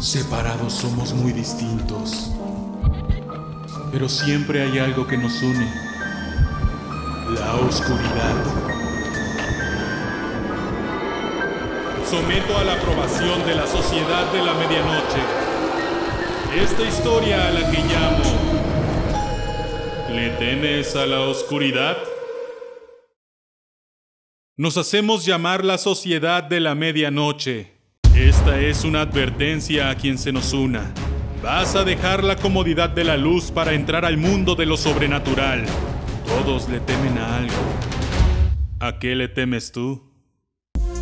Separados somos muy distintos, pero siempre hay algo que nos une, la oscuridad. Someto a la aprobación de la Sociedad de la Medianoche esta historia a la que llamo ¿Le temes a la oscuridad? Nos hacemos llamar la Sociedad de la Medianoche. Esta es una advertencia a quien se nos una. Vas a dejar la comodidad de la luz para entrar al mundo de lo sobrenatural. Todos le temen a algo. ¿A qué le temes tú?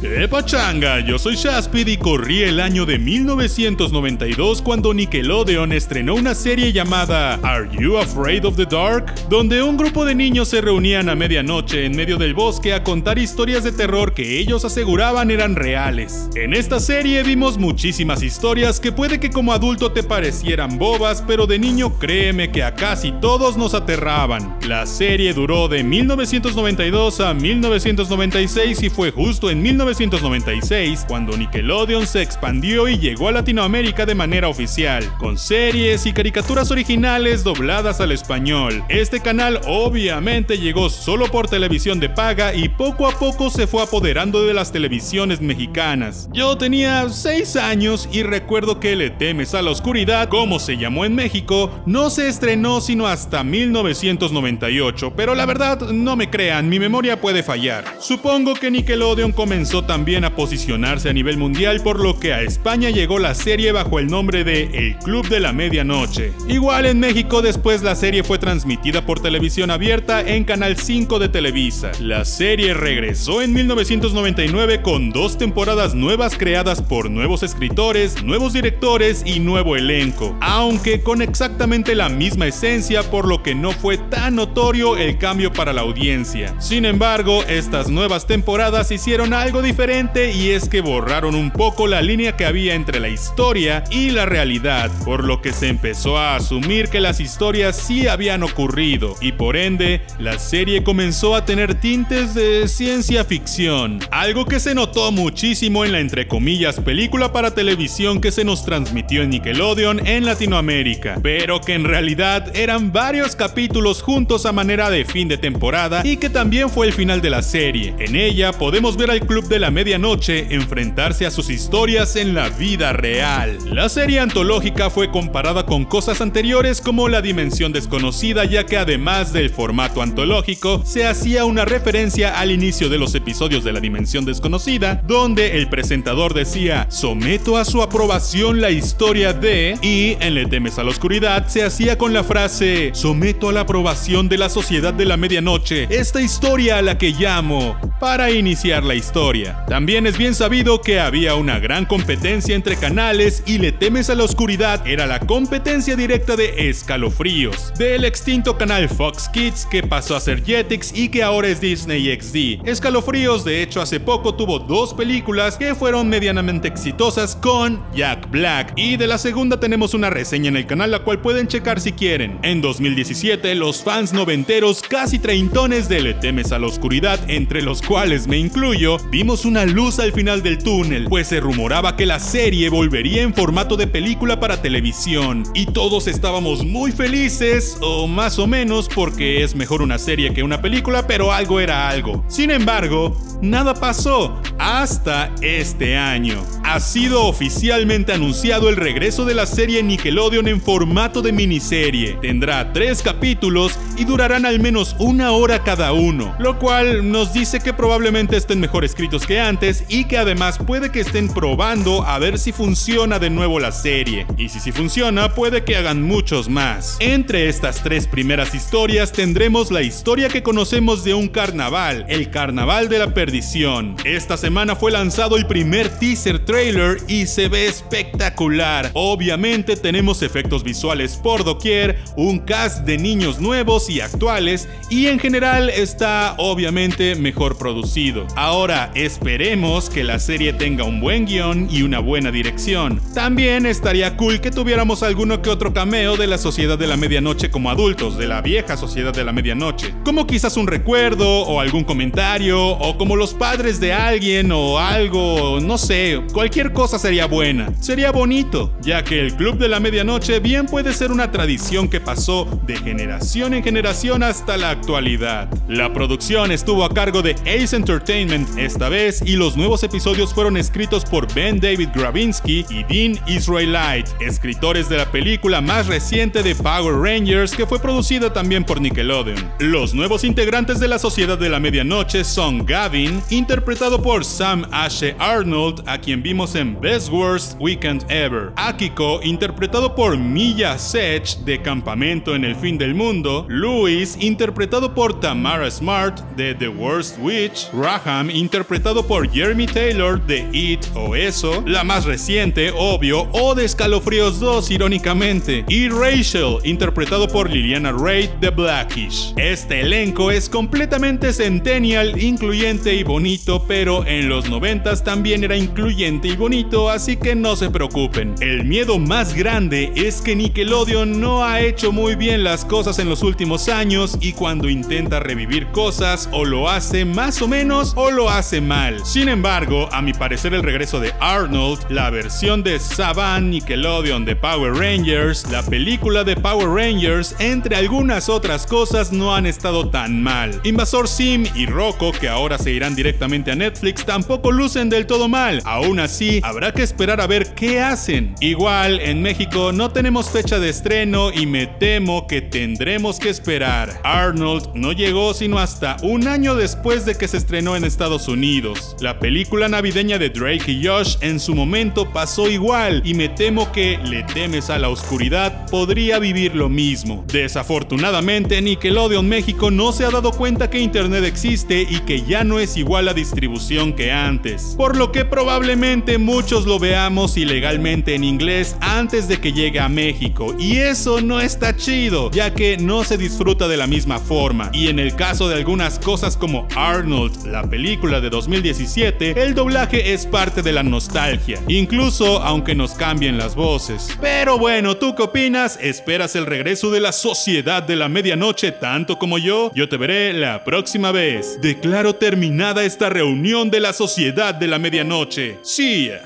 ¡Qué pachanga! Yo soy Shaspid y corrí el año de 1992 cuando Nickelodeon estrenó una serie llamada Are You Afraid of the Dark? Donde un grupo de niños se reunían a medianoche en medio del bosque a contar historias de terror que ellos aseguraban eran reales. En esta serie vimos muchísimas historias que puede que como adulto te parecieran bobas, pero de niño créeme que a casi todos nos aterraban. La serie duró de 1992 a 1996 y fue justo en 1996 1996, cuando Nickelodeon se expandió y llegó a Latinoamérica de manera oficial, con series y caricaturas originales dobladas al español. Este canal obviamente llegó solo por televisión de paga y poco a poco se fue apoderando de las televisiones mexicanas. Yo tenía 6 años y recuerdo que Le temes a la oscuridad, como se llamó en México, no se estrenó sino hasta 1998, pero la verdad no me crean, mi memoria puede fallar. Supongo que Nickelodeon comenzó también a posicionarse a nivel mundial por lo que a España llegó la serie bajo el nombre de El Club de la Medianoche. Igual en México después la serie fue transmitida por televisión abierta en Canal 5 de Televisa. La serie regresó en 1999 con dos temporadas nuevas creadas por nuevos escritores, nuevos directores y nuevo elenco, aunque con exactamente la misma esencia por lo que no fue tan notorio el cambio para la audiencia. Sin embargo, estas nuevas temporadas hicieron algo diferente y es que borraron un poco la línea que había entre la historia y la realidad, por lo que se empezó a asumir que las historias sí habían ocurrido y por ende la serie comenzó a tener tintes de ciencia ficción, algo que se notó muchísimo en la entre comillas película para televisión que se nos transmitió en Nickelodeon en Latinoamérica, pero que en realidad eran varios capítulos juntos a manera de fin de temporada y que también fue el final de la serie. En ella podemos ver al club de la medianoche enfrentarse a sus historias en la vida real. La serie antológica fue comparada con cosas anteriores como La Dimensión Desconocida ya que además del formato antológico se hacía una referencia al inicio de los episodios de La Dimensión Desconocida donde el presentador decía someto a su aprobación la historia de y en Le temes a la oscuridad se hacía con la frase someto a la aprobación de la sociedad de la medianoche esta historia a la que llamo para iniciar la historia. También es bien sabido que había una gran competencia entre canales y Le temes a la oscuridad era la competencia directa de Escalofríos, del extinto canal Fox Kids que pasó a ser Jetix y que ahora es Disney XD. Escalofríos de hecho hace poco tuvo dos películas que fueron medianamente exitosas con Jack Black y de la segunda tenemos una reseña en el canal la cual pueden checar si quieren. En 2017 los fans noventeros casi treintones de Le temes a la oscuridad entre los cuales me incluyo vimos una luz al final del túnel, pues se rumoraba que la serie volvería en formato de película para televisión, y todos estábamos muy felices, o más o menos porque es mejor una serie que una película, pero algo era algo. Sin embargo, nada pasó hasta este año. Ha sido oficialmente anunciado el regreso de la serie Nickelodeon en formato de miniserie. Tendrá tres capítulos y durarán al menos una hora cada uno, lo cual nos dice que probablemente estén mejor escritos que antes y que además puede que estén probando a ver si funciona de nuevo la serie. Y si sí funciona, puede que hagan muchos más. Entre estas tres primeras historias tendremos la historia que conocemos de un carnaval, el Carnaval de la Perdición. Esta semana fue lanzado el primer teaser trailer y se ve espectacular. Obviamente tenemos efectos visuales por doquier, un cast de niños nuevos y actuales y en general está obviamente mejor producido. Ahora, Esperemos que la serie tenga un buen guion y una buena dirección. También estaría cool que tuviéramos alguno que otro cameo de la Sociedad de la Medianoche como adultos, de la vieja Sociedad de la Medianoche. Como quizás un recuerdo o algún comentario o como los padres de alguien o algo, no sé, cualquier cualquier cosa sería buena, sería bonito, ya que el Club de la Medianoche bien puede ser una tradición que pasó de generación en generación hasta la actualidad. La producción estuvo a cargo de Ace Entertainment esta vez y los nuevos episodios fueron escritos por Ben David Gravinsky y Dean Israelite, escritores de la película más reciente de Power Rangers que fue producida también por Nickelodeon. Los nuevos integrantes de la Sociedad de la Medianoche son Gavin, interpretado por Sam Ashe Arnold, a quien vimos en Best Worst Weekend Ever, Akiko, interpretado por Mia Sech de Campamento en el Fin del Mundo, Louis, interpretado por Tamara Smart de The Worst Witch, Raham, interpretado por Jeremy Taylor de It o Eso, la más reciente, obvio, o de Escalofríos 2, irónicamente, y Rachel, interpretado por Liliana Ray de Blackish. Este elenco es completamente centennial, incluyente y bonito, pero en los 90 también era incluyente y bonito, así que no se preocupen. El miedo más grande es que Nickelodeon no ha hecho muy bien las cosas en los últimos años y cuando intenta revivir cosas o lo hace más o menos o lo hace mal. Sin embargo, a mi parecer el regreso de Arnold, la versión de Saban Nickelodeon de Power Rangers, la película de Power Rangers, entre algunas otras cosas no han estado tan mal. Invasor Sim y Rocco, que ahora se irán directamente a Netflix, tampoco lucen del todo mal. Aún así, habrá que esperar a ver qué hacen. Igual, en México no tenemos fecha de estreno y me temo que tendremos que esperar. Arnold no llegó sino hasta un año después de que se estrenó en Estados Unidos. La película navideña de Drake y Josh en su momento pasó igual y me temo que Le temes a la oscuridad podría vivir lo mismo. Desafortunadamente, Nickelodeon México no se ha dado cuenta que Internet existe y que ya no es igual la distribución que antes, por lo que probablemente muchos lo veamos ilegalmente en inglés antes de que llegue a México, y eso no está chido, ya que no se disfruta de la misma forma. Y en el caso de algunas cosas como Arnold, la película de 2017, el doblaje es parte de la nostalgia, incluso aunque nos cambien las voces. Pero bueno, ¿tú qué opinas? ¿Esperas el regreso de la sociedad de la medianoche tanto como yo? Yo te veré la próxima vez. Declaro terminada esta reunión de la sociedad de la medianoche. See dia.